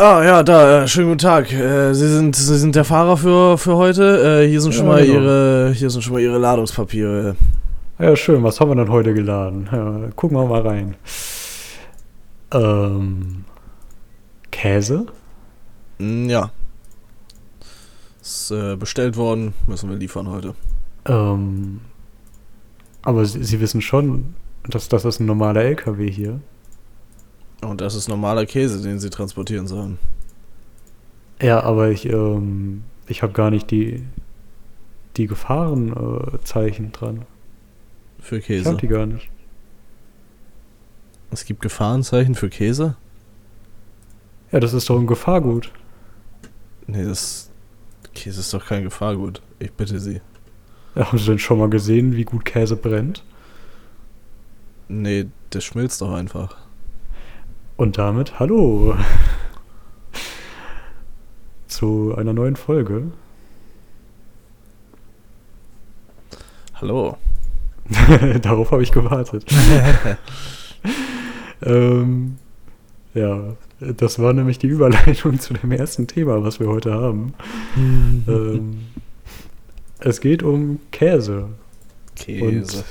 Ah, ja, da, äh, schönen guten Tag. Äh, Sie sind, Sie sind der Fahrer für, für heute. Äh, hier sind schon Ja, mal genau. Ihre, hier sind schon mal Ihre Ladungspapiere. Ja, schön. Was haben wir denn heute geladen? Ja, gucken wir mal rein. Ähm, Käse? Mm, ja. Ist äh, bestellt worden, müssen wir liefern heute. Ähm, aber Sie, Sie wissen schon, dass das ist ein normaler LKW hier. Und das ist normaler Käse, den Sie transportieren sollen. Ja, aber ich, ähm, ich habe gar nicht die, die Gefahrenzeichen Zeichen dran. Für Ich Käse. habe die gar nicht. Es gibt Gefahrenzeichen für Käse? Ja, das ist doch ein Gefahrgut. Nee, das. Käse ist doch kein Gefahrgut. Ich bitte Sie. Ja, haben Sie denn schon mal gesehen, wie gut Käse brennt? Nee, der schmilzt doch einfach. Und damit hallo zu einer neuen Folge. Hallo. Darauf habe ich gewartet. ähm, ja, das war nämlich die Überleitung zu dem ersten Thema, was wir heute haben. ähm, es geht um Käse. Käse. Und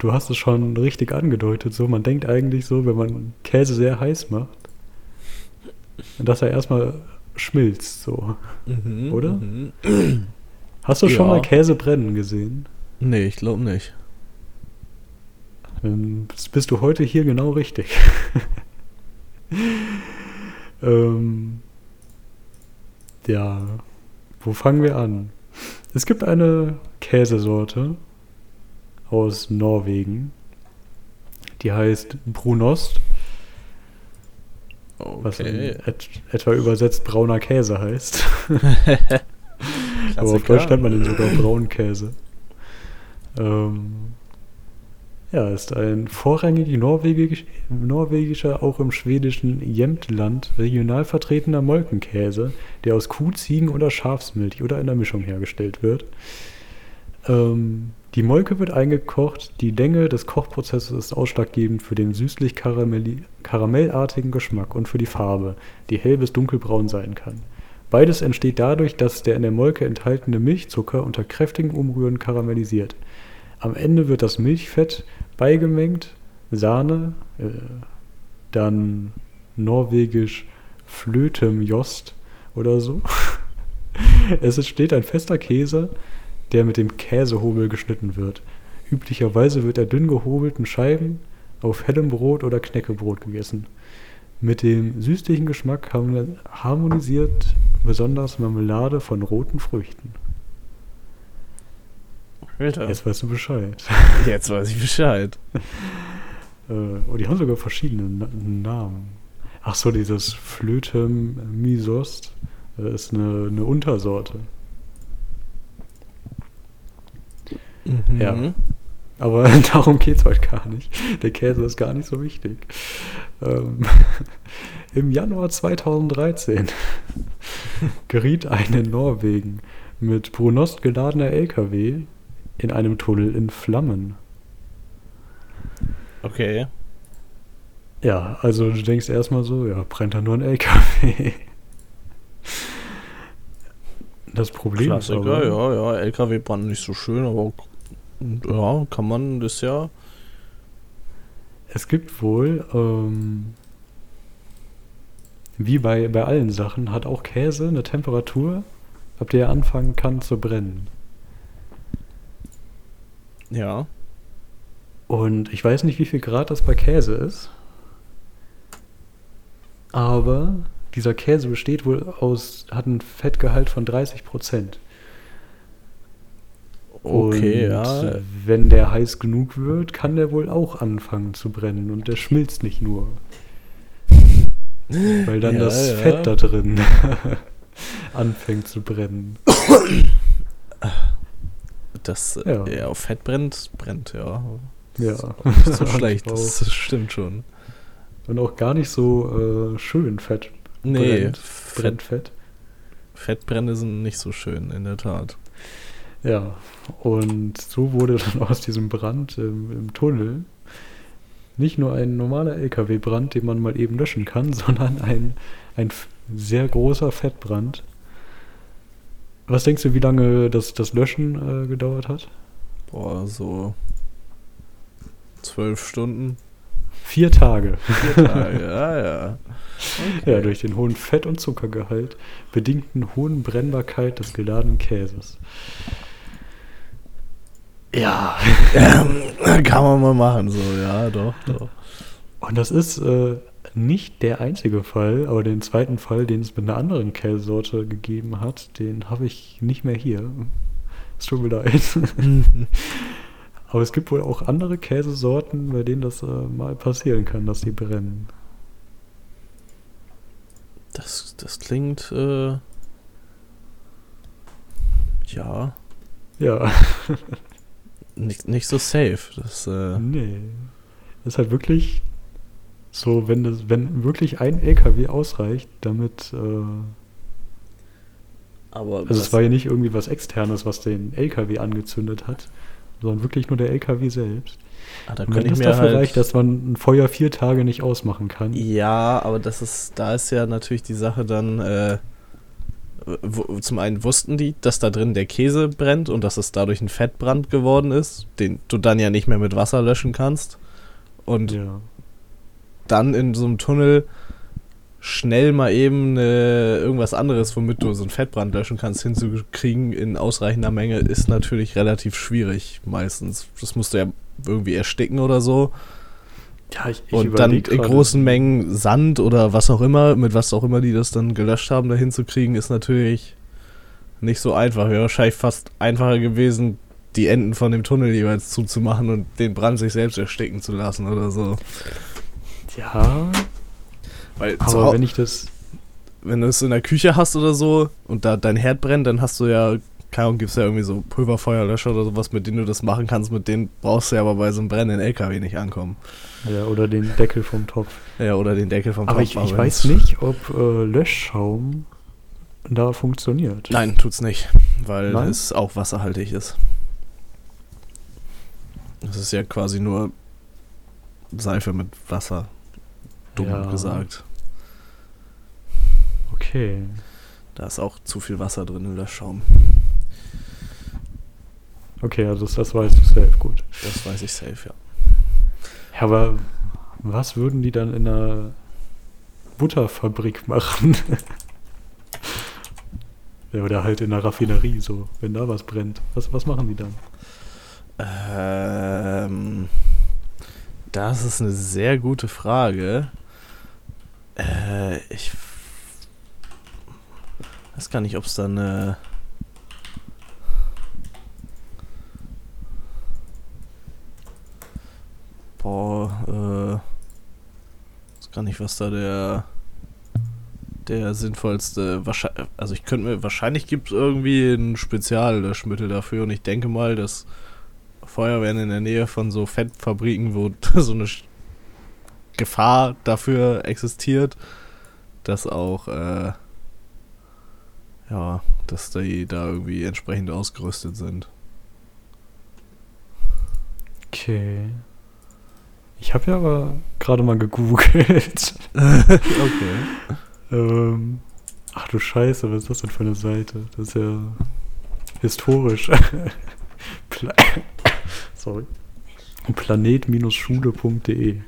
du hast es schon richtig angedeutet. So, man denkt eigentlich so, wenn man Käse sehr heiß macht, dass er erstmal schmilzt. So. Mhm, oder? mhm. Hast du schon Ja. mal Käse brennen gesehen? Nee, ich glaube nicht. Dann bist- bist du heute hier genau richtig. ähm, ja, wo fangen wir an? Es gibt eine Käsesorte aus Norwegen, die heißt Brunost, was Okay. et etwa übersetzt brauner Käse heißt. Aber auf. Deutsch nennt man den sogar Braunkäse. Ähm, ja, ist ein vorrangig norwegisch, norwegischer, auch im schwedischen Jämtland regional vertretener Molkenkäse, der aus Kuh, Ziegen oder Schafsmilch oder einer Mischung hergestellt wird. Ähm, die Molke wird eingekocht, die Länge des Kochprozesses ist ausschlaggebend für den süßlich-karamelli- karamellartigen Geschmack und für die Farbe, die hell bis dunkelbraun sein kann. Beides entsteht dadurch, dass der in der Molke enthaltene Milchzucker unter kräftigem Umrühren karamellisiert. Am Ende wird das Milchfett beigemengt, Sahne, äh, dann norwegisch Flötemjost oder so. Es entsteht ein fester Käse, der mit dem Käsehobel geschnitten wird. Üblicherweise wird er dünn gehobelten Scheiben auf hellem Brot oder Knäckebrot gegessen. Mit dem süßlichen Geschmack harmoni- harmonisiert besonders Marmelade von roten Früchten. Alter. Jetzt weißt du Bescheid. Jetzt weiß ich Bescheid. Äh, oh, die haben sogar verschiedene Na Namen. Ach so, dieses Flötem Misost äh, ist eine, eine Untersorte. Mhm. Ja. Aber darum geht es heute gar nicht. Der Käse ist gar nicht so wichtig. Ähm, Im Januar 2013 geriet ein in Norwegen mit Brunost geladener LKW in einem Tunnel in Flammen. Okay. Ja, also du denkst erstmal so, ja, brennt da nur ein LKW. Das Problem Klassiker, ist aber, ja, ja. LKW brand nicht so schön, aber ja, kann man das ja. Es gibt wohl, ähm, wie bei, bei allen Sachen, hat auch Käse eine Temperatur, ab der er anfangen kann zu brennen. Ja. Und ich weiß nicht, wie viel Grad das bei Käse ist. Aber dieser Käse besteht wohl aus, hat einen Fettgehalt von 30 Prozent. Okay, und ja. wenn der heiß genug wird, kann der wohl auch anfangen zu brennen und der schmilzt nicht nur. Weil dann Ja, das ja. Fett da drin anfängt zu brennen. Das Ja. ja. auf Fett brennt, brennt, ja. Ja. Ist auch nicht so schlecht, das, das stimmt schon. Und auch gar nicht so äh, schön Fett. Nee, Brennt. Fett, Brennt Fett. Fettbrände sind nicht so schön, in der Tat. Ja. Und so wurde dann aus diesem Brand im, im Tunnel nicht nur ein normaler LKW-Brand, den man mal eben löschen kann, sondern ein, ein sehr großer Fettbrand. Was denkst du, wie lange das, das Löschen äh, gedauert hat? Boah, so zwölf Stunden. Vier Tage. Vier Tage, ja, ja. Okay. Ja, durch den hohen Fett- und Zuckergehalt bedingten hohen Brennbarkeit des geladenen Käses. Ja, ähm, kann man mal machen, so, ja, doch, doch. Und das ist äh, nicht der einzige Fall, aber den zweiten Fall, den es mit einer anderen Käsesorte gegeben hat, den habe ich nicht mehr hier. Es tut mir leid. aber es gibt wohl auch andere Käsesorten, bei denen das äh, mal passieren kann, dass die brennen. Das, das klingt, äh, ja. Ja. nicht, nicht so safe. Das, äh nee. Das ist halt wirklich so, wenn, das, wenn wirklich ein LKW ausreicht, damit. Äh, aber also es war ja nicht irgendwie was Externes, was den LKW angezündet hat, sondern wirklich nur der LKW selbst. Ah, da Und wenn das dafür halt reicht, dass man ein Feuer vier Tage nicht ausmachen kann. Ja, aber das ist, da ist ja natürlich die Sache dann, äh, wo, zum einen wussten die, dass da drin der Käse brennt und dass es dadurch ein Fettbrand geworden ist, den du dann ja nicht mehr mit Wasser löschen kannst. Und ja. dann in so einem Tunnel schnell mal eben äh, irgendwas anderes, womit du so einen Fettbrand löschen kannst, hinzukriegen in ausreichender Menge, ist natürlich relativ schwierig meistens. Das musst du ja irgendwie ersticken oder so. Ja, ich, ich und dann in großen Mengen Sand oder was auch immer, mit was auch immer die das dann gelöscht haben, da hinzukriegen, ist natürlich nicht so einfach. Wäre wahrscheinlich fast einfacher gewesen, die Enden von dem Tunnel jeweils zuzumachen und den Brand sich selbst ersticken zu lassen oder so. Ja. Weil aber wenn ich das. Wenn du es in der Küche hast oder so und da dein Herd brennt, dann hast du ja keine Ahnung, gibt es ja irgendwie so Pulverfeuerlöscher oder sowas, mit denen du das machen kannst, mit denen brauchst du ja aber bei so einem brennenden LKW nicht ankommen. Ja, oder den Deckel vom Topf. Ja, oder den Deckel vom aber Topf. Ich, ich weiß nicht, ob äh, Löschschaum da funktioniert. Nein, tut's nicht, weil Nein? es auch wasserhaltig ist. Das ist ja quasi nur Seife mit Wasser. Dumm ja. gesagt. Okay. Da ist auch zu viel Wasser drin in Löschschaum. Okay, also das, das weißt du safe, gut. Das weiß ich safe, ja. Ja, aber was würden die dann in einer Butterfabrik machen? ja, oder halt in einer Raffinerie, so, wenn da was brennt. Was, was machen die dann? Ähm, das ist eine sehr gute Frage. Äh, ich weiß gar nicht, ob es da eine Boah, äh. Gar nicht, was da der. Der sinnvollste. Also, ich könnte mir. Wahrscheinlich gibt es irgendwie ein Speziallöschmittel dafür und ich denke mal, dass Feuerwehren in der Nähe von so Fettfabriken, wo so eine Gefahr dafür existiert, dass auch. Äh, ja, dass die da irgendwie entsprechend ausgerüstet sind. Okay. Ich habe ja aber gerade mal gegoogelt. okay. ähm, ach du Scheiße, was ist das denn für eine Seite? Das ist ja historisch. Pla Sorry. Planet-schule.de.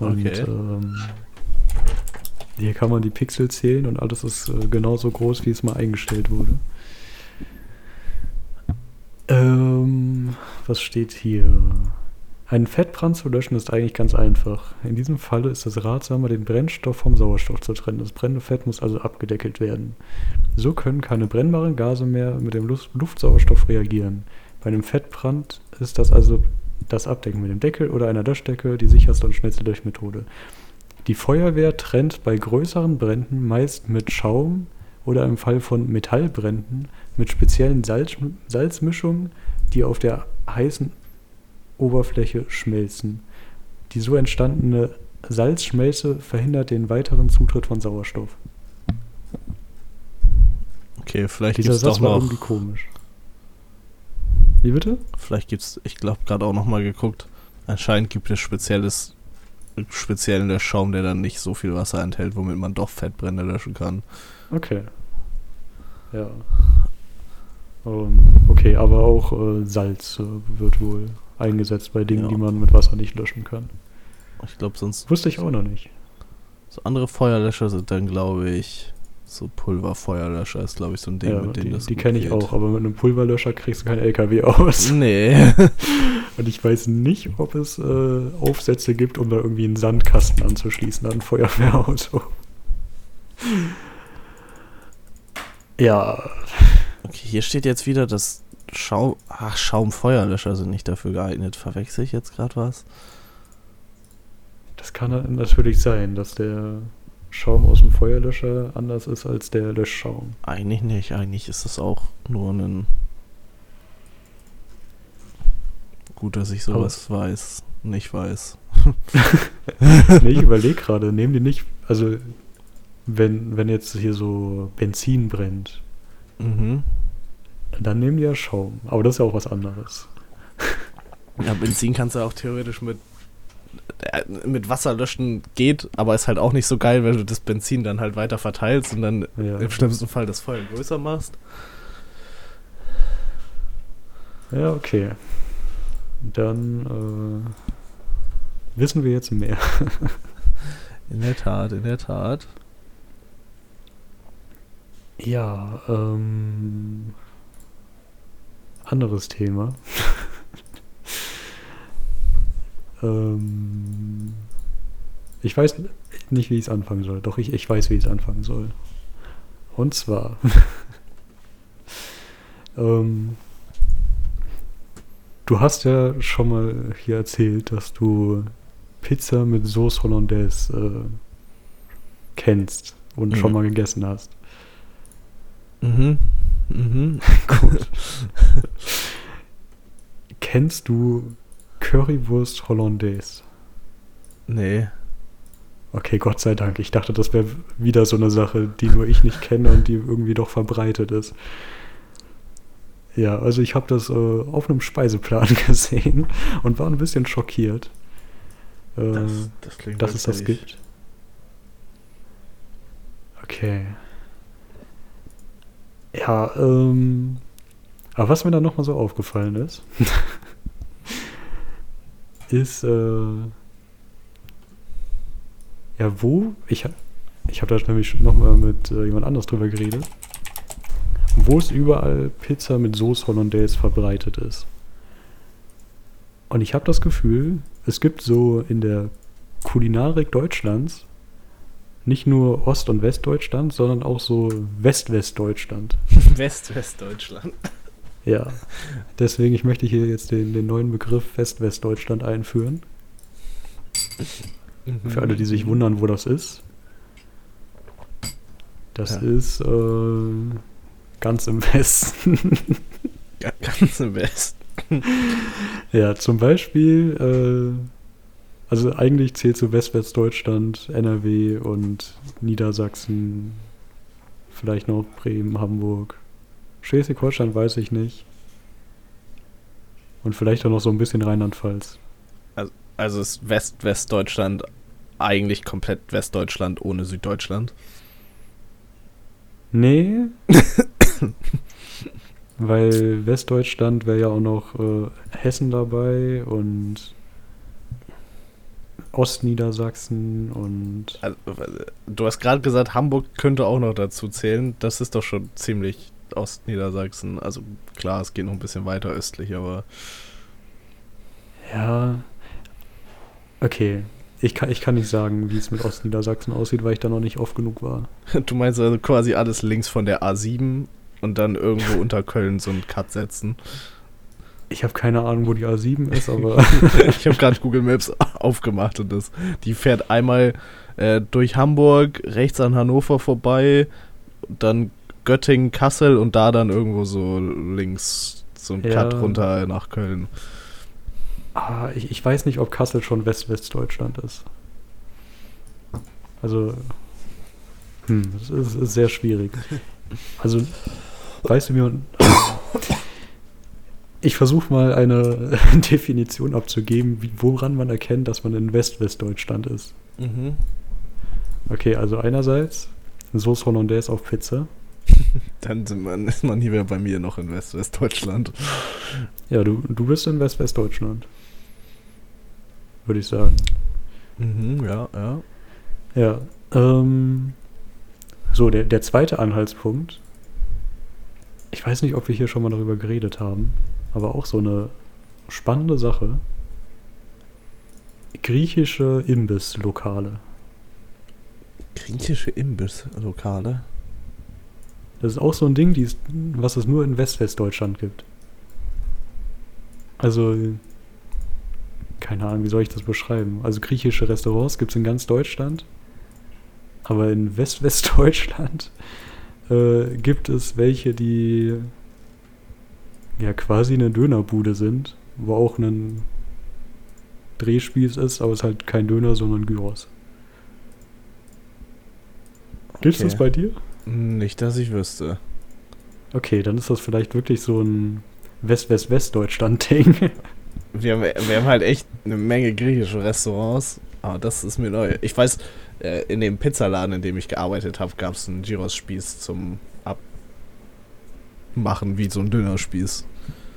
Und okay. ähm, hier kann man die Pixel zählen und alles ist äh, genauso groß, wie es mal eingestellt wurde. Ähm, was steht hier? Einen Fettbrand zu löschen ist eigentlich ganz einfach. In diesem Falle ist es ratsamer, den Brennstoff vom Sauerstoff zu trennen. Das brennende Fett muss also abgedeckelt werden. So können keine brennbaren Gase mehr mit dem Luftsauerstoff reagieren. Bei einem Fettbrand ist das also das Abdecken mit dem Deckel oder einer Löschdecke die sicherste und schnellste Löschmethode. Die Feuerwehr trennt bei größeren Bränden meist mit Schaum oder im Fall von Metallbränden mit speziellen Salz Salzmischungen, die auf der heißen Oberfläche schmelzen. Die so entstandene Salzschmelze verhindert den weiteren Zutritt von Sauerstoff. Okay, vielleicht gibt es doch noch. irgendwie komisch. Wie bitte? Vielleicht gibt es, ich glaube, gerade auch noch mal geguckt. Anscheinend gibt es spezielles, speziellen Schaum, der dann nicht so viel Wasser enthält, womit man doch Fettbrände löschen kann. Okay. Ja. Ähm, okay, aber auch äh, Salz äh, wird wohl eingesetzt bei Dingen, Ja. die man mit Wasser nicht löschen kann. Ich glaube, sonst Wusste ich auch noch nicht. so andere Feuerlöscher sind dann, glaube ich, so Pulverfeuerlöscher ist, glaube ich, so ein Ding, ja, mit dem die das die kenne ich auch, aber mit einem Pulverlöscher kriegst du kein LKW aus. Nee. Und ich weiß nicht, ob es äh, Aufsätze gibt, um da irgendwie einen Sandkasten anzuschließen an ein Feuerwehrauto. Ja, Okay, hier steht jetzt wieder, dass Schaum. Ach, Schaumfeuerlöscher sind nicht dafür geeignet. Verwechsel ich jetzt gerade was? das kann natürlich sein, dass der Schaum aus dem Feuerlöscher anders ist als der Löschschaum. Eigentlich nicht. Eigentlich ist es auch nur ein. Gut, dass ich sowas weiß. Nicht weiß. nee, ich überlege gerade, nehmen die nicht, also wenn, wenn jetzt hier so Benzin brennt, Mhm. Dann nehmen die ja Schaum. Aber das ist ja auch was anderes. Ja, Benzin kannst du auch theoretisch mit. äh, Mit Wasser löschen geht, aber ist halt auch nicht so geil, wenn du das Benzin dann halt weiter verteilst und dann Ja, im schlimmsten Fall das Feuer größer machst. ja okay. Dann äh, wissen wir jetzt mehr. In der Tat, in der Tat. Ja, ähm, anderes Thema. ähm, ich weiß nicht, wie ich es anfangen soll. Doch, ich, ich weiß, wie ich es anfangen soll. Und zwar, ähm, du hast ja schon mal hier erzählt, dass du Pizza mit Sauce Hollandaise äh, kennst und Mhm. schon mal gegessen hast. Mhm. Mhm. Gut. Kennst du Currywurst Hollandaise? Nee. Okay, Gott sei Dank. Ich dachte, das wäre wieder so eine Sache, die nur ich nicht kenne und die irgendwie doch verbreitet ist. Ja, also ich habe das äh, auf einem Speiseplan gesehen und war ein bisschen schockiert, äh, Das, das klingt dass es das gibt. Okay. Ja, ähm. Aber was mir dann nochmal so aufgefallen ist, ist, äh. Ja, wo? Ich, ich habe da nämlich nochmal mit äh, jemand anderes drüber geredet. Wo es überall Pizza mit Sauce Hollandaise verbreitet ist. Und ich habe das Gefühl, es gibt so in der Kulinarik Deutschlands nicht nur Ost- und Westdeutschland, sondern auch so West-Westdeutschland. West-Westdeutschland. Ja. Deswegen, ich möchte hier jetzt den, den neuen Begriff West-Westdeutschland einführen. Für alle, die sich wundern, wo das ist. Das Ja. ist äh, ganz im Westen. Ga- Ganz im West. ja, zum Beispiel, äh, also eigentlich zählt so West-Westdeutschland, NRW und Niedersachsen, vielleicht noch Bremen, Hamburg. Schleswig-Holstein weiß ich nicht. Und vielleicht auch noch so ein bisschen Rheinland-Pfalz. Also ist West-Westdeutschland eigentlich komplett Westdeutschland ohne Süddeutschland. Nee. Weil Westdeutschland wäre ja auch noch äh, Hessen dabei und Ostniedersachsen und Also, du hast gerade gesagt, Hamburg könnte auch noch dazu zählen. Das ist doch schon ziemlich Ostniedersachsen. Also klar, es geht noch ein bisschen weiter östlich, aber ja. Okay. Ich kann, ich kann nicht sagen, wie es mit Ostniedersachsen aussieht, weil ich da noch nicht oft genug war. du meinst also quasi alles links von der A7 und dann irgendwo unter Köln so einen Cut setzen. Ich habe keine Ahnung, wo die A7 ist, aber ich habe gerade Google Maps aufgemacht und das, die fährt einmal äh, durch Hamburg, rechts an Hannover vorbei, dann Göttingen, Kassel und da dann irgendwo so links so ein Ja. Cut runter nach Köln. ah, ich, ich weiß nicht, ob Kassel schon West-Westdeutschland ist. Also, hm, das ist, ist sehr schwierig. Also, weißt du, wie man. Ich versuche mal eine Definition abzugeben, wie, woran man erkennt, dass man in West-Westdeutschland ist. Mhm. Okay, also einerseits Sauce Hollandaise auf Pizza. Dann man, ist man hier bei mir noch in West-Westdeutschland. Ja, du, du bist in West-Westdeutschland. Würde ich sagen. Mhm, ja, ja. Ja. Ähm, so, der, der zweite Anhaltspunkt. Ich weiß nicht, ob wir hier schon mal darüber geredet haben, aber auch so eine spannende Sache. Griechische Imbisslokale. Griechische Imbisslokale. Das ist auch so ein Ding, die ist, was es nur in West-Westdeutschland gibt. Also, keine Ahnung, wie soll ich das beschreiben? Also griechische Restaurants gibt es in ganz Deutschland, aber in West-Westdeutschland äh, gibt es welche, die ja quasi eine Dönerbude sind, wo auch ein Drehspieß ist, aber es ist halt kein Döner, sondern Gyros. Gibt's das Okay. bei dir? Nicht, dass ich wüsste. Okay, dann ist das vielleicht wirklich so ein West-West-West-Deutschland-Ding. Wir haben, wir haben halt echt eine Menge griechische Restaurants, aber das ist mir neu. Ich weiß, äh, in dem Pizzaladen, in dem ich gearbeitet habe, gab es einen Gyros-Spieß zum Abmachen, wie so ein Dönerspieß.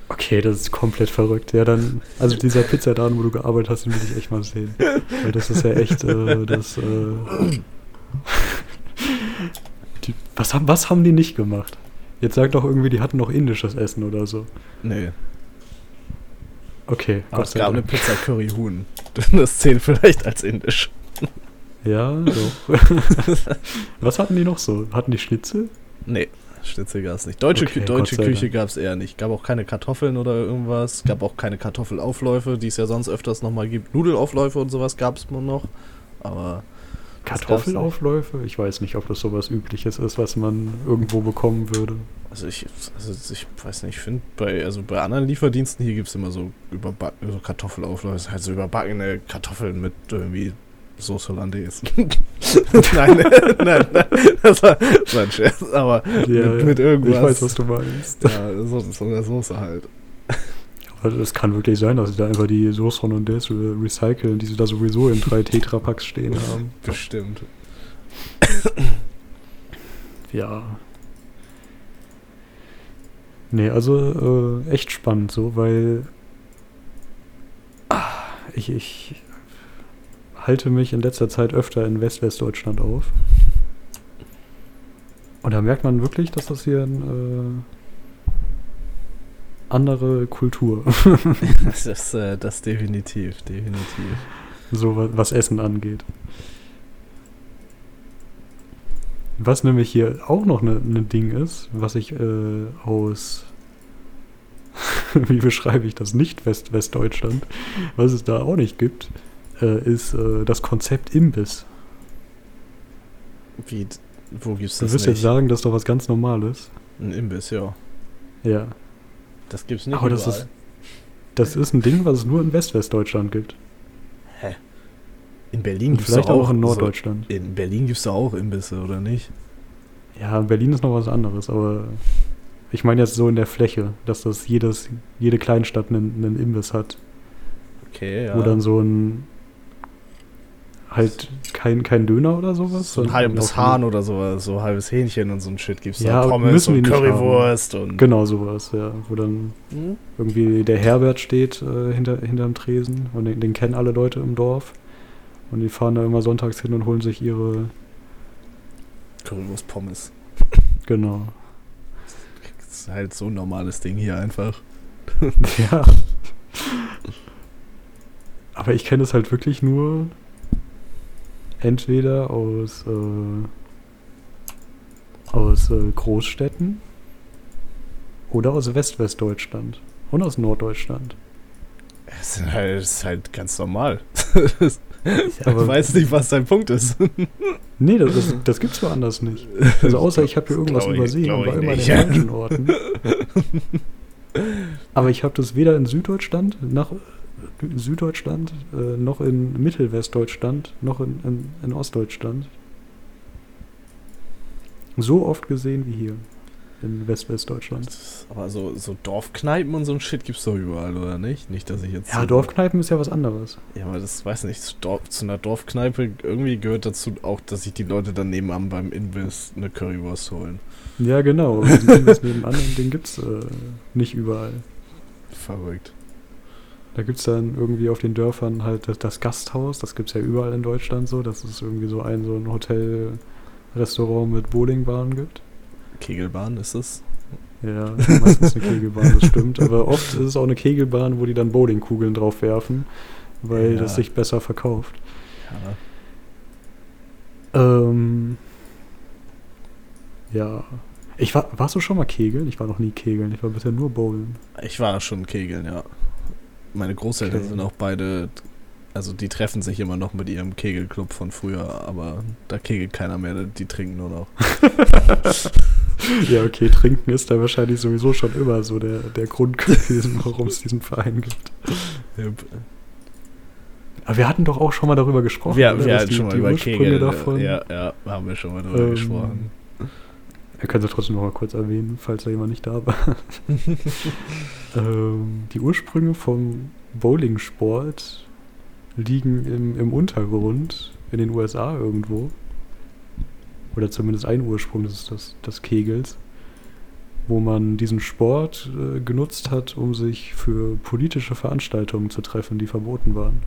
Okay, das ist komplett verrückt. Ja, dann, also dieser Pizzaladen, wo du gearbeitet hast, den will ich echt mal sehen. Weil das ist ja echt, äh, das, äh, die, was, haben, was haben die nicht gemacht? Jetzt sag doch irgendwie, die hatten noch indisches Essen oder so. Nee, Okay, aber es gab eine. Pizza Curry Huhn. Das zählt vielleicht als indisch. Ja, doch. was hatten die noch so? Hatten die Schnitzel? Nee, Schnitzel gab es nicht. Deutsche, Okay, Kü deutsche Küche gab es eher nicht. Gab auch keine Kartoffeln oder irgendwas. Gab auch keine Kartoffelaufläufe, die es ja sonst öfters nochmal gibt. Nudelaufläufe und sowas gab es noch. Aber Kartoffelaufläufe? Ich weiß nicht, ob das sowas Übliches ist, was man irgendwo bekommen würde. Also ich, also ich weiß nicht, ich finde bei, also bei anderen Lieferdiensten hier gibt es immer so, überbacken, so Kartoffelaufläufe, halt so überbackene Kartoffeln mit irgendwie Sauce Hollandaise. nein, nein, nein, das war, das war ein Scherz, aber mit, mit irgendwas. Ich weiß, was du meinst. Ja, so, so eine Soße halt. Aber es kann wirklich sein, dass sie da einfach die Sauce Hollandaise recyceln, die sie da sowieso in drei Tetrapacks stehen haben. Bestimmt. Ja. Nee, also äh, echt spannend so, weil ah, ich, ich halte mich in letzter Zeit öfter in West-Westdeutschland auf. Und da merkt man wirklich, dass das hier eine äh, andere Kultur, Das ist äh, das definitiv, definitiv. so wa- was Essen angeht. Was nämlich hier auch noch ein ne, ne Ding ist, was ich äh, aus, wie beschreibe ich das, nicht West Westdeutschland, was es da auch nicht gibt, äh, ist äh, das Konzept Imbiss. Wie, wo gibt's Du das wirst nicht? jetzt sagen, das ist doch was ganz Normales. Ein Imbiss, ja. Ja. Das gibt's nicht Aber das überall. ist, das ist ein Ding, was es nur in West Westdeutschland gibt. In Berlin Und gibt's vielleicht doch auch in so- Norddeutschland. in Berlin gibt's doch auch Imbisse, oder nicht? Ja, Berlin ist noch was anderes, aber ich meine jetzt so in der Fläche, dass das jedes, jede Kleinstadt einen, einen Imbiss hat, Okay, ja. wo dann so ein halt kein, kein Döner oder sowas. so ein halbes Hahn oder sowas, so halbes Hähnchen und so ein Shit gibt's Ja, da. Pommes und Currywurst und. Genau sowas, ja. Wo dann Hm? irgendwie der Herbert steht äh, hinter, hinterm Tresen und den, den kennen alle Leute im Dorf. Und die fahren da immer sonntags hin und holen sich ihre, Currywurst Pommes. genau. Das ist halt so ein normales Ding hier einfach. Ja. Aber ich kenne es halt wirklich nur entweder aus, äh, aus äh, Großstädten oder aus West-Westdeutschland und aus Norddeutschland. Es ist halt, es ist halt ganz normal. ich Aber- weiß nicht, was dein Punkt ist. Nee, das, das, das gibt's woanders nicht. Also außer ich habe hier irgendwas ich- übersehen ich immer den falschen Orten. Aber ich habe das weder in Süddeutschland, nach Süddeutschland, äh, noch in Mittelwestdeutschland, noch in, in, in Ostdeutschland so oft gesehen wie hier. in West-Westdeutschland. Aber so, so Dorfkneipen und so ein Shit gibt's doch überall, oder nicht? Nicht, dass ich jetzt. Ja, so- Dorfkneipen ist ja was anderes. Ja, aber das weiß nicht. Zu, Dorf, zu einer Dorfkneipe irgendwie gehört dazu auch, dass sich die Leute dann nebenan beim Invis eine Currywurst holen. Ja, genau. diesen Imbiss nebenan, den gibt's äh, nicht überall. Verrückt. Da gibt's dann irgendwie auf den Dörfern halt das, das Gasthaus, das gibt's ja überall in Deutschland so, dass es irgendwie so ein so ein Hotel-Restaurant mit Bowlingbahn gibt. Kegelbahn ist es? Ja, meistens eine Kegelbahn, das stimmt. Aber oft ist es auch eine Kegelbahn, wo die dann Bowlingkugeln drauf werfen, weil Ja. das sich besser verkauft. Ja. Ähm, ja. Ich war, warst du schon mal kegeln? Ich war noch nie kegeln. Ich war bisher nur bowlen. Ich war schon kegeln, ja. Meine Großeltern Okay. sind auch beide. Also die treffen sich immer noch mit ihrem Kegelclub von früher, aber da kegelt keiner mehr, die trinken nur noch. Ja, okay, trinken ist da wahrscheinlich sowieso schon immer so der, der Grund gewesen, warum es diesen Verein gibt. Aber wir hatten doch auch schon mal darüber gesprochen. Wir, oder? wir hatten die- schon mal über Kegel. davon. Ja, ja, haben wir schon mal drüber Ähm, gesprochen. Wir können es trotzdem noch mal kurz erwähnen, falls da jemand nicht da war. ähm, die Ursprünge vom Bowlingsport liegen im, im Untergrund in den USA irgendwo. Oder zumindest ein Ursprung des, des, des Kegels, wo man diesen Sport äh, genutzt hat, um sich für politische Veranstaltungen zu treffen, die verboten waren.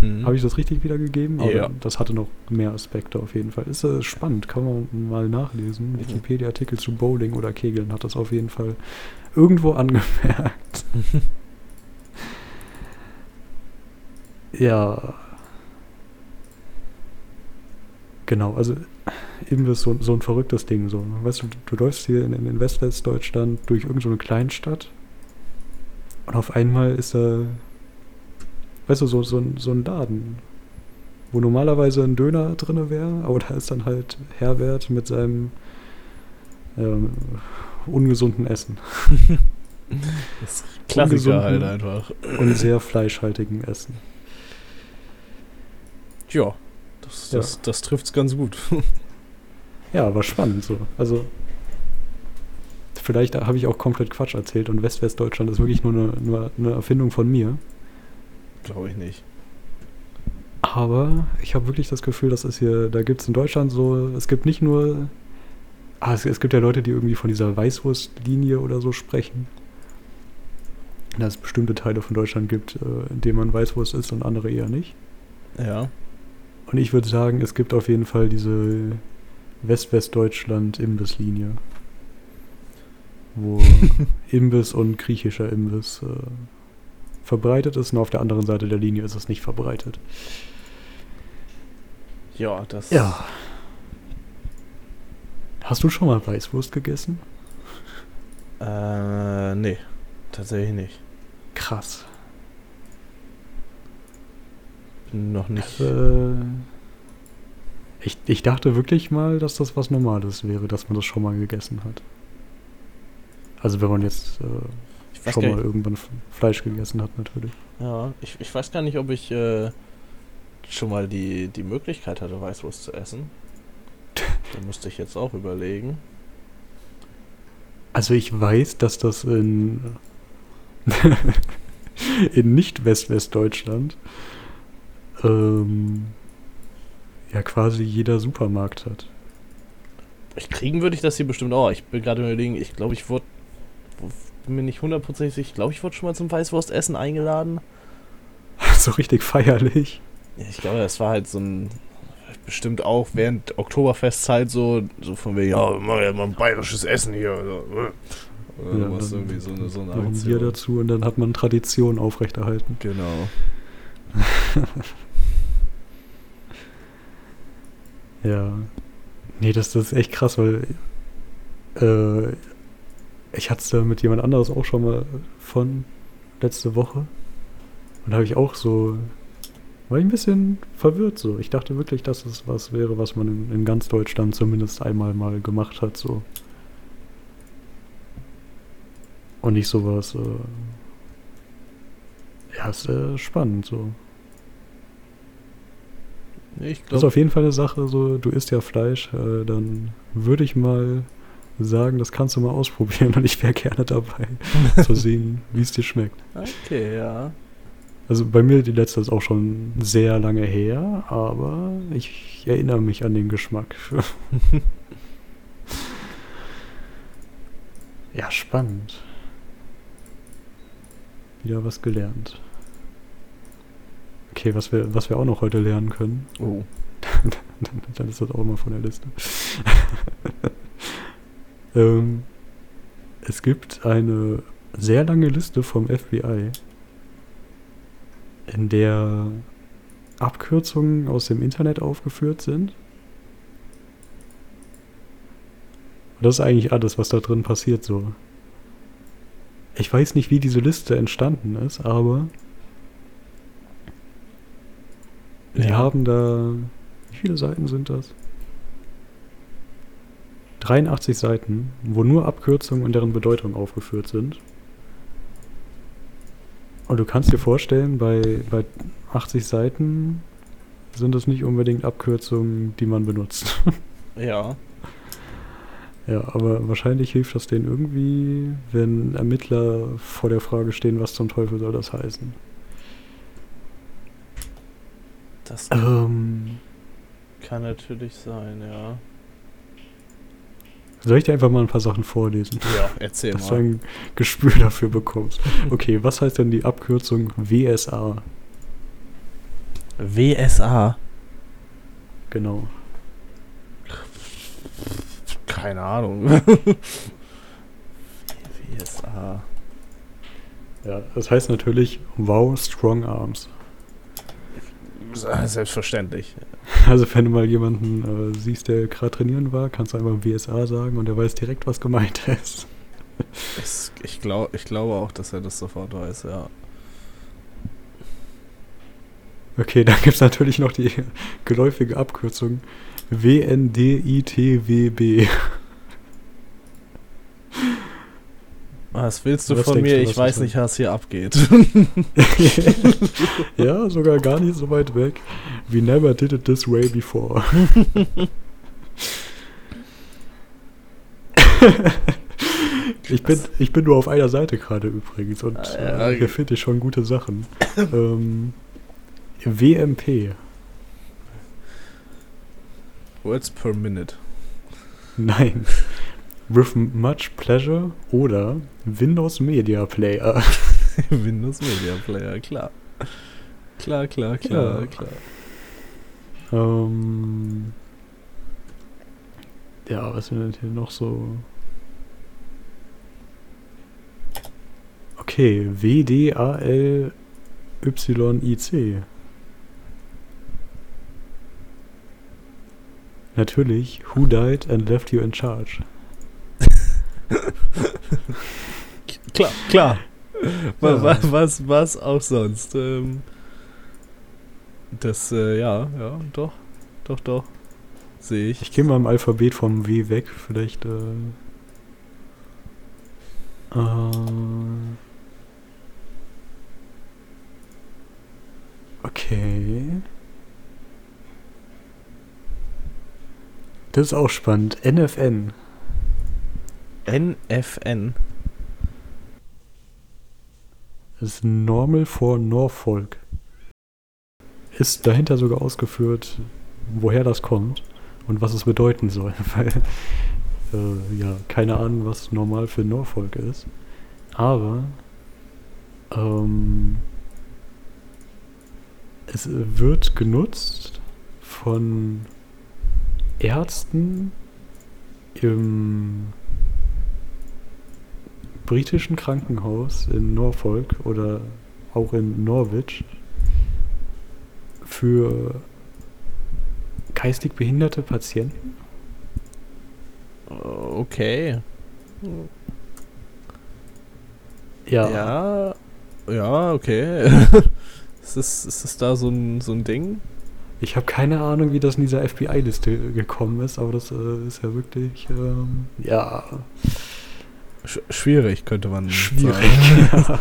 Mhm. Habe ich das richtig wiedergegeben? Aber Ja. das hatte noch mehr Aspekte auf jeden Fall. Ist äh, spannend, kann man mal nachlesen. Mhm. Wikipedia-Artikel zu Bowling oder Kegeln hat das auf jeden Fall irgendwo angemerkt. ja. Genau, also Imbiss ist so, so ein verrücktes Ding. So. Weißt du, du läufst hier in, in Westwestdeutschland durch irgendeine so Kleinstadt und auf einmal ist da weißt du, so, so, ein- so ein Laden, wo normalerweise ein Döner drin wäre, aber da ist dann halt Herbert mit seinem ähm, ungesunden Essen Das Klassiker halt einfach. und sehr fleischhaltigen Essen. Ja, das, das, das trifft's ganz gut. Ja, war spannend so. Also vielleicht habe ich auch komplett Quatsch erzählt und Westwestdeutschland ist wirklich nur eine, nur eine Erfindung von mir. Glaube ich nicht. Aber ich habe wirklich das Gefühl, dass es hier, da gibt es in Deutschland so, es gibt nicht nur, ah, es, es gibt ja Leute, die irgendwie von dieser Weißwurstlinie oder so sprechen. Dass es bestimmte Teile von Deutschland gibt, äh, in denen man Weißwurst isst und andere eher nicht. Ja. Und ich würde sagen, es gibt auf jeden Fall diese West-Westdeutschland-Imbisslinie. Wo Imbiss und griechischer Imbiss äh, verbreitet ist und auf der anderen Seite der Linie ist es nicht verbreitet. Ja, das. Ja. Hast du schon mal Weißwurst gegessen? Äh, nee. Tatsächlich nicht. Krass. Bin noch nicht. Äh, ich, ich dachte wirklich mal, dass das was Normales wäre, dass man das schon mal gegessen hat. Also wenn man jetzt äh, Ich schon mal nicht, irgendwann Fleisch gegessen hat, natürlich. ja, ich, ich weiß gar nicht, ob ich äh, schon mal die, die Möglichkeit hatte, Weißwurst zu essen. Da müsste ich jetzt auch überlegen. Also ich weiß, dass das in, in Nicht-West-Westdeutschland ähm, ja quasi jeder Supermarkt hat. Ich kriegen würde ich das hier bestimmt auch. Ich bin gerade überlegen, ich glaube, ich wurde. Bin mir nicht hundertprozentig sicher. Ich glaube, ich wurde schon mal zum Weißwurstessen eingeladen. so richtig feierlich. Ja, ich glaube, das war halt so ein. Bestimmt auch während Oktoberfestzeit so, so von wegen, ja, wir machen ja mal ein bayerisches Essen hier. Oder, oder Ja, dann irgendwie so eine, so eine ein Bier Aktion. dazu und dann hat man Tradition aufrechterhalten. Genau. Ja. Nee, das, das ist echt krass, weil äh, ich hatte es da mit jemand anderes auch schon mal von letzte Woche. Und da habe ich auch so, war ich ein bisschen verwirrt so. Ich dachte wirklich, dass es was wäre, was man in, in ganz Deutschland zumindest einmal mal gemacht hat so. Und nicht sowas, äh, ja, ist äh, spannend so. Ich Das ist auf jeden Fall eine Sache, so, du isst ja Fleisch, äh, dann würde ich mal sagen, das kannst du mal ausprobieren und ich wäre gerne dabei, zu sehen, wie es dir schmeckt. okay, ja. Also bei mir die letzte ist auch schon sehr lange her, aber ich erinnere mich an den Geschmack. ja, spannend. Wieder was gelernt. Okay, was wir, was wir auch noch heute lernen können, Oh. dann, dann ist das auch mal von der Liste. Ähm, es gibt eine sehr lange Liste vom FBI, in der Abkürzungen aus dem Internet aufgeführt sind. Und das ist eigentlich alles, was da drin passiert so. Ich weiß nicht, wie diese Liste entstanden ist, aber die Ja. haben da. Wie viele Seiten sind das? 83 Seiten, wo nur Abkürzungen und deren Bedeutung aufgeführt sind. Und du kannst dir vorstellen, bei, bei 80 Seiten sind das nicht unbedingt Abkürzungen, die man benutzt. Ja. ja, aber wahrscheinlich hilft das denen irgendwie, wenn Ermittler vor der Frage stehen, was zum Teufel soll das heißen. Das Ähm, kann natürlich sein, ja. Soll ich dir einfach mal ein paar Sachen vorlesen? Ja, erzähl dass du mal. ein Gespür dafür bekommst. Okay, was heißt denn die Abkürzung WSA? WSA. Genau. Keine Ahnung. WSA. Ja, das heißt natürlich Wow Strong Arms. Selbstverständlich. Also wenn du mal jemanden äh, siehst, der gerade trainieren war, kannst du einfach WSA sagen und er weiß direkt, was gemeint ist. Es, ich, glaub, ich glaube auch, dass er das sofort weiß, ja. Okay, dann gibt es natürlich noch die geläufige Abkürzung WNDITWB. Was willst du Was von mir? du, Ich weiß nicht, was hier abgeht. ja, sogar gar nicht so weit weg. We never did it this way before. ich, bin, ich bin nur auf einer Seite gerade übrigens und Ah, äh, hier finde ich schon gute Sachen. ähm, WMP. Words per minute. Nein. With much pleasure oder Windows Media Player. Windows Media Player, klar. Klar, klar, klar, Ja. klar. Ähm, ja, was sind denn hier noch so? Okay, WDALYIC. Natürlich, Who Died and Left You in Charge? Klar, klar. Ja. wa- Was, was auch sonst. Ähm, das, äh, ja, ja, doch, doch, doch. Sehe ich. Ich gehe mal im Alphabet vom W weg, vielleicht. Äh, äh, okay. Das ist auch spannend. NFN. NFN. Das ist Normal for Norfolk. Ist dahinter sogar ausgeführt, woher das kommt und was es bedeuten soll. Weil, äh, ja, keine Ahnung, was normal für Norfolk ist. Aber, ähm, es wird genutzt von Ärzten im britischen Krankenhaus in Norfolk oder auch in Norwich für geistig behinderte Patienten. Okay. Ja, Ja, ja, okay. ist, das, ist das da so ein, so ein Ding? ich habe keine Ahnung, wie das in dieser FBI-Liste gekommen ist, aber das äh, ist ja wirklich, ähm, ja, Sch schwierig, könnte man schwierig. sagen.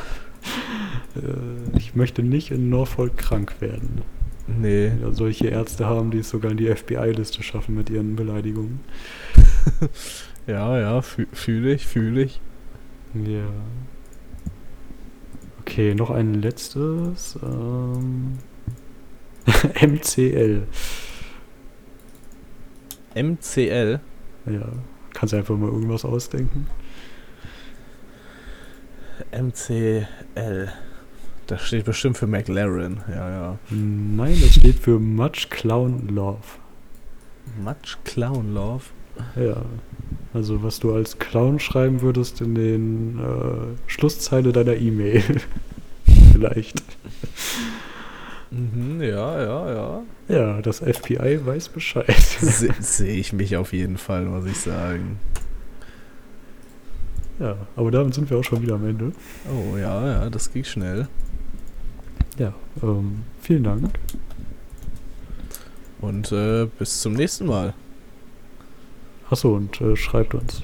ja. äh, ich möchte nicht in Norfolk krank werden. Nee. Ja, solche Ärzte haben, die es sogar in die FBI-Liste schaffen mit ihren Beleidigungen. Ja, ja, fühle ich, fühle ich. Ja. Okay, noch ein letztes. Ähm, MCL. MCL? Ja. Kannst du einfach mal irgendwas ausdenken? MCL. Das steht bestimmt für McLaren, ja, ja. Nein, das steht für Much Clown Love. Much Clown Love? Ja. Also was du als Clown schreiben würdest in den äh, Schlusszeile deiner E-Mail. Vielleicht. Mhm, ja, ja, ja. Ja, das FBI weiß Bescheid. Se Sehe ich mich auf jeden Fall, muss ich sagen. Ja, aber damit sind wir auch schon wieder am Ende. Oh ja, ja, das ging schnell. Ja, ähm, vielen Dank. Und äh, bis zum nächsten Mal. Achso, und äh, schreibt uns.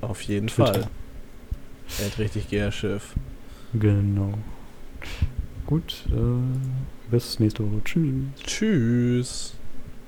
Auf jeden Twitter. Fall. Hat richtig Gärschiff. Genau. Gut, äh, bis nächste Woche. Tschüss. Tschüss.